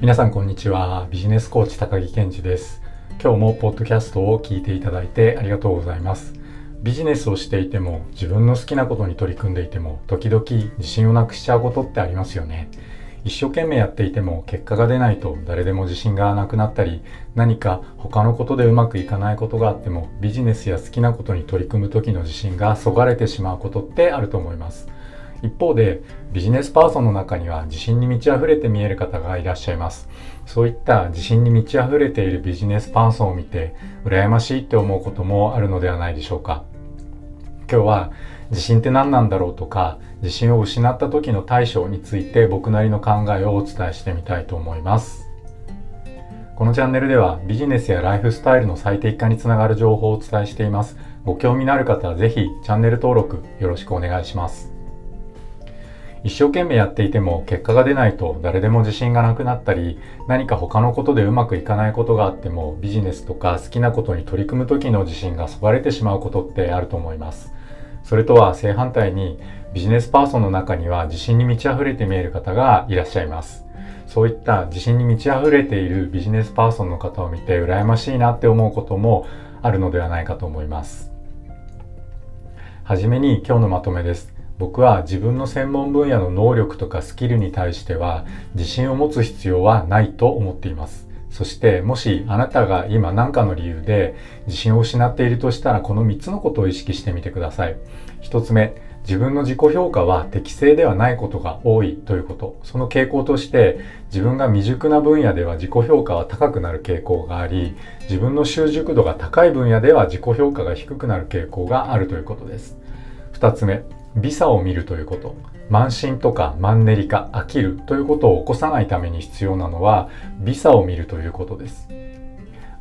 皆さんこんにちは。ビジネスコーチ高木健二です。今日もポッドキャストを聞いていただいてありがとうございます。ビジネスをしていても自分の好きなことに取り組んでいても時々自信をなくしちゃうことってありますよね。一生懸命やっていても結果が出ないと誰でも自信がなくなったり何か他のことでうまくいかないことがあってもビジネスや好きなことに取り組む時の自信がそがれてしまうことってあると思います。一方でビジネスパーソンの中には自信に満ち溢れて見える方がいらっしゃいます。そういった自信に満ち溢れているビジネスパーソンを見て羨ましいって思うこともあるのではないでしょうか。今日は自信って何なんだろうとか自信を失った時の対処について僕なりの考えをお伝えしてみたいと思います。このチャンネルではビジネスやライフスタイルの最適化につながる情報をお伝えしています。ご興味のある方はぜひチャンネル登録よろしくお願いします。一生懸命やっていても結果が出ないと誰でも自信がなくなったり何か他のことでうまくいかないことがあってもビジネスとか好きなことに取り組む時の自信がそがれてしまうことってあると思います。それとは正反対にビジネスパーソンの中には自信に満ち溢れて見える方がいらっしゃいます。そういった自信に満ち溢れているビジネスパーソンの方を見て羨ましいなって思うこともあるのではないかと思います。はじめに今日のまとめです。僕は自分の専門分野の能力とかスキルに対しては自信を持つ必要はないと思っています。そしてもしあなたが今何かの理由で自信を失っているとしたらこの3つのことを意識してみてください。1つ目、自分の自己評価は適正ではないことが多いということ。その傾向として自分が未熟な分野では自己評価は高くなる傾向があり、自分の習熟度が高い分野では自己評価が低くなる傾向があるということです。2つ目、微差を見るということ。慢心とかマンネリ化飽きるということを起こさないために必要なのは微差を見るということです。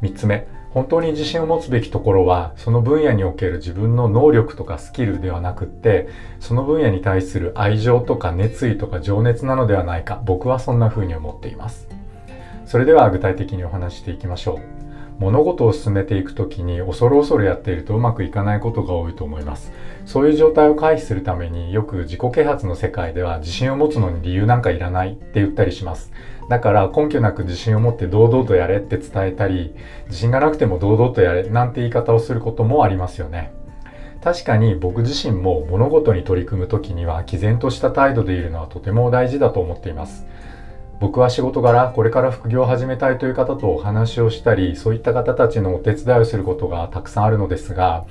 3つ目本当に自信を持つべきところはその分野における自分の能力とかスキルではなくってその分野に対する愛情とか熱意とか情熱なのではないか。僕はそんな風に思っています。それでは具体的にお話していきましょう。物事を進めていく時に恐る恐るやっているとうまくいかないことが多いと思います。そういう状態を回避するためによく自己啓発の世界では自信を持つのに理由なんかいらないって言ったりします。だから根拠なく自信を持って堂々とやれって伝えたり自信がなくても堂々とやれなんて言い方をすることもありますよね。確かに僕自身も物事に取り組む時には毅然とした態度でいるのはとても大事だと思っています。僕は仕事柄これから副業を始めたいという方とお話をしたりそういった方たちのお手伝いをすることがたくさんあるのですが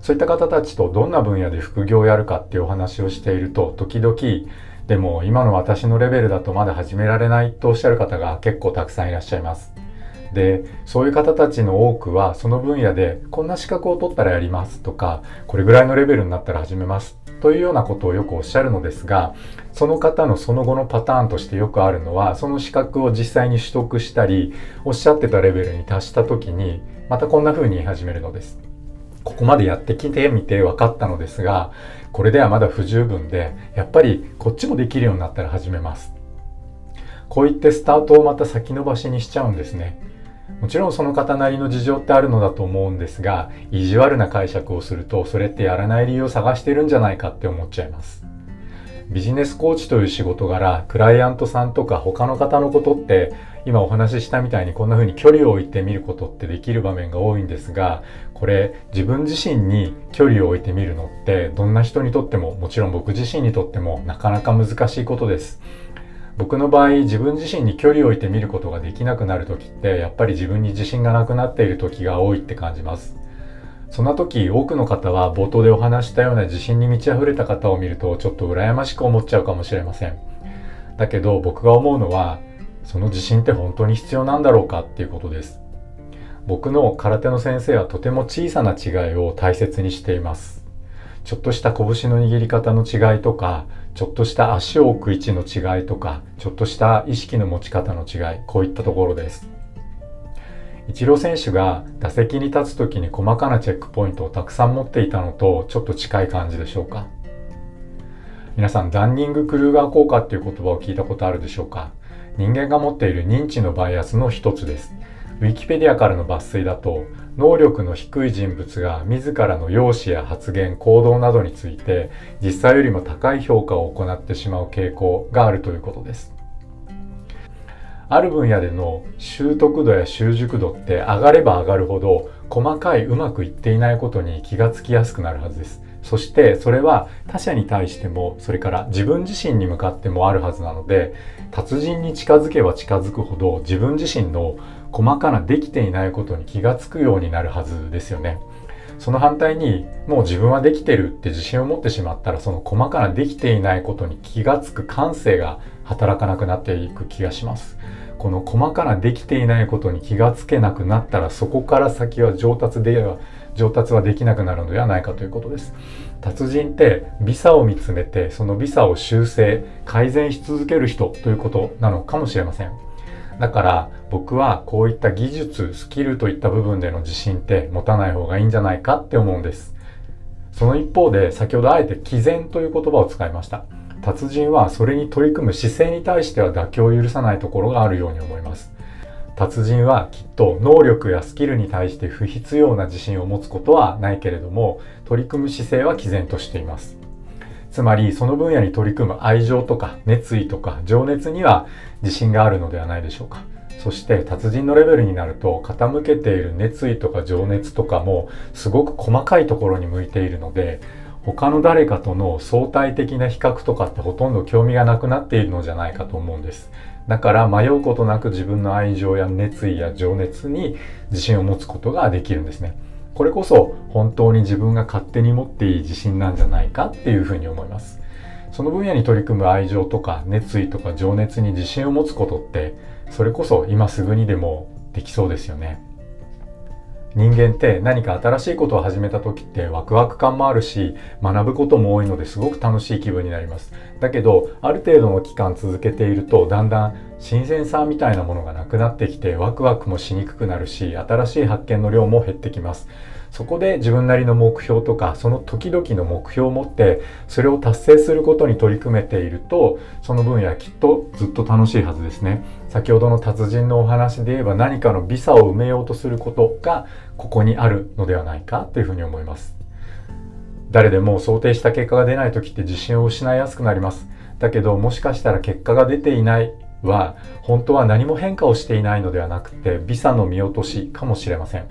そういった方たちとどんな分野で副業をやるかっていうお話をしていると時々でも今の私のレベルだとまだ始められないとおっしゃる方が結構たくさんいらっしゃいます。でそういう方たちの多くはその分野でこんな資格を取ったらやりますとかこれぐらいのレベルになったら始めますというようなことをよくおっしゃるのですがその方のその後のパターンとしてよくあるのはその資格を実際に取得したりおっしゃってたレベルに達した時にまたこんな風に言い始めるのです。ここまでやってきてみて分かったのですがこれではまだ不十分でやっぱりこっちもできるようになったら始めます。こう言ってスタートをまた先延ばしにしちゃうんですね。もちろんその方なりの事情ってあるのだと思うんですが、意地悪な解釈をすると、それってやらない理由を探してるんじゃないかって思っちゃいます。ビジネスコーチという仕事柄、クライアントさんとか他の方のことって、今お話ししたみたいにこんな風に距離を置いて見ることってできる場面が多いんですが、これ自分自身に距離を置いてみるのって、どんな人にとっても、もちろん僕自身にとってもなかなか難しいことです。僕の場合自分自身に距離を置いて見ることができなくなる時ってやっぱり自分に自信がなくなっている時が多いって感じます。そんな時多くの方は冒頭でお話したような自信に満ち溢れた方を見るとちょっと羨ましく思っちゃうかもしれません。だけど僕が思うのはその自信って本当に必要なんだろうかっていうことです。僕の空手の先生はとても小さな違いを大切にしています。ちょっとした拳の握り方の違いとかちょっとした足を置く位置の違いとか、ちょっとした意識の持ち方の違い、こういったところです。イチロー選手が打席に立つ時に細かなチェックポイントをたくさん持っていたのとちょっと近い感じでしょうか。皆さんダンニング・クルーガー効果っていう言葉を聞いたことあるでしょうか。人間が持っている認知のバイアスの一つです。ウィキペディアからの抜粋だと能力の低い人物が自らの容姿や発言行動などについて実際よりも高い評価を行ってしまう傾向があるということです。ある分野での習得度や習熟度って上がれば上がるほど細かいうまくいっていないことに気がつきやすくなるはずです。そしてそれは他者に対してもそれから自分自身に向かってもあるはずなので達人に近づけば近づくほど自分自身の細かなできていないことに気がつくようになるはずですよね。その反対にもう自分はできてるって自信を持ってしまったらその細かなできていないことに気がつく感性が働かなくなっていく気がします。この細かなできていないことに気がつけなくなったらそこから先は上達では上達はできなくなるのではないかということです。達人って美差を見つめてその美差を修正改善し続ける人ということなのかもしれません。だから僕はこういった技術、スキルといった部分での自信って持たない方がいいんじゃないかって思うんです。その一方で先ほどあえて毅然という言葉を使いました。達人はそれに取り組む姿勢に対しては妥協を許さないところがあるように思います。達人はきっと能力やスキルに対して不必要な自信を持つことはないけれども取り組む姿勢は毅然としています。つまりその分野に取り組む愛情とか熱意とか情熱には自信があるのではないでしょうか。そして達人のレベルになると傾けている熱意とか情熱とかもすごく細かいところに向いているので他の誰かとの相対的な比較とかってほとんど興味がなくなっているのじゃないかと思うんです。だから迷うことなく自分の愛情や熱意や情熱に自信を持つことができるんですね。これこそ本当に自分が勝手に持っていい自信なんじゃないかっていうふうに思います。その分野に取り組む愛情とか熱意とか情熱に自信を持つことってそれこそ今すぐにでもできそうですよね。人間って何か新しいことを始めた時ってワクワク感もあるし学ぶことも多いのですごく楽しい気分になります。だけどある程度の期間続けているとだんだん新鮮さみたいなものがなくなってきてワクワクもしにくくなるし新しい発見の量も減ってきます。そこで自分なりの目標とかその時々の目標を持ってそれを達成することに取り組めているとその分野きっとずっと楽しいはずですね。先ほどの達人のお話で言えば何かの美差を埋めようとすることがここにあるのではないかというふうに思います。誰でも想定した結果が出ない時って自信を失いやすくなります。だけどもしかしたら結果が出ていないは本当は何も変化をしていないのではなくて美差の見落としかもしれません。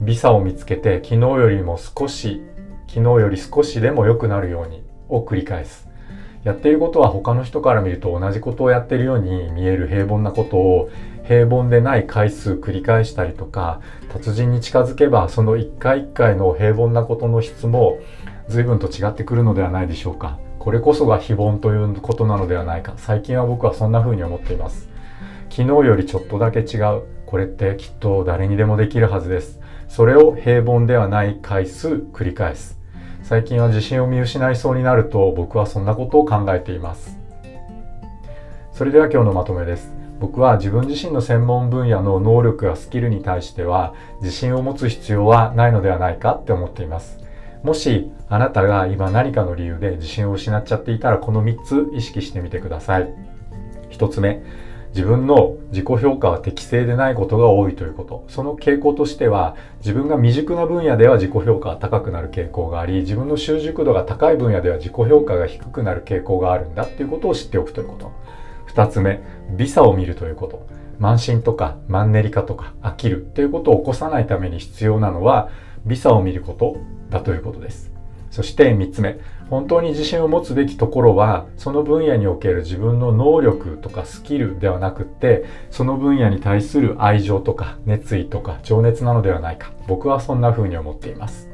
美差を見つけて昨日よりも少し昨日より少しでも良くなるようにを繰り返す。やっていることは他の人から見ると同じことをやっているように見える平凡なことを平凡でない回数繰り返したりとか達人に近づけばその一回一回の平凡なことの質も随分と違ってくるのではないでしょうか。これこそが非凡ということなのではないか。最近は僕はそんな風に思っています。昨日よりちょっとだけ違う。これってきっと誰にでもできるはずです。それを平凡ではない回数繰り返す。最近は自信を見失いそうになると僕はそんなことを考えています。それでは今日のまとめです。僕は自分自身の専門分野の能力やスキルに対しては自信を持つ必要はないのではないかって思っています。もしあなたが今何かの理由で自信を失っちゃっていたらこの3つ意識してみてください。1つ目自分の自己評価は適正でないことが多いということ。その傾向としては、自分が未熟な分野では自己評価が高くなる傾向があり、自分の習熟度が高い分野では自己評価が低くなる傾向があるんだっていうことを知っておくということ。二つ目、美差を見るということ。慢心とかマンネリ化とか飽きるということを起こさないために必要なのは、美差を見ることだということです。そして3つ目。本当に自信を持つべきところはその分野における自分の能力とかスキルではなくってその分野に対する愛情とか熱意とか情熱なのではないか。僕はそんな風に思っています。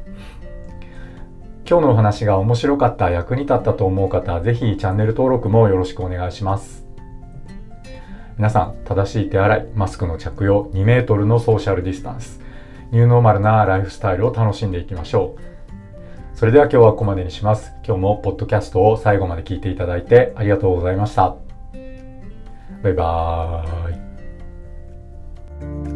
今日のお話が面白かった役に立ったと思う方はぜひチャンネル登録もよろしくお願いします。皆さん正しい手洗いマスクの着用2メートルのソーシャルディスタンス。ニューノーマルなライフスタイルを楽しんでいきましょう。それでは今日はここまでにします。今日もポッドキャストを最後まで聞いていただいてありがとうございました。バイバーイ。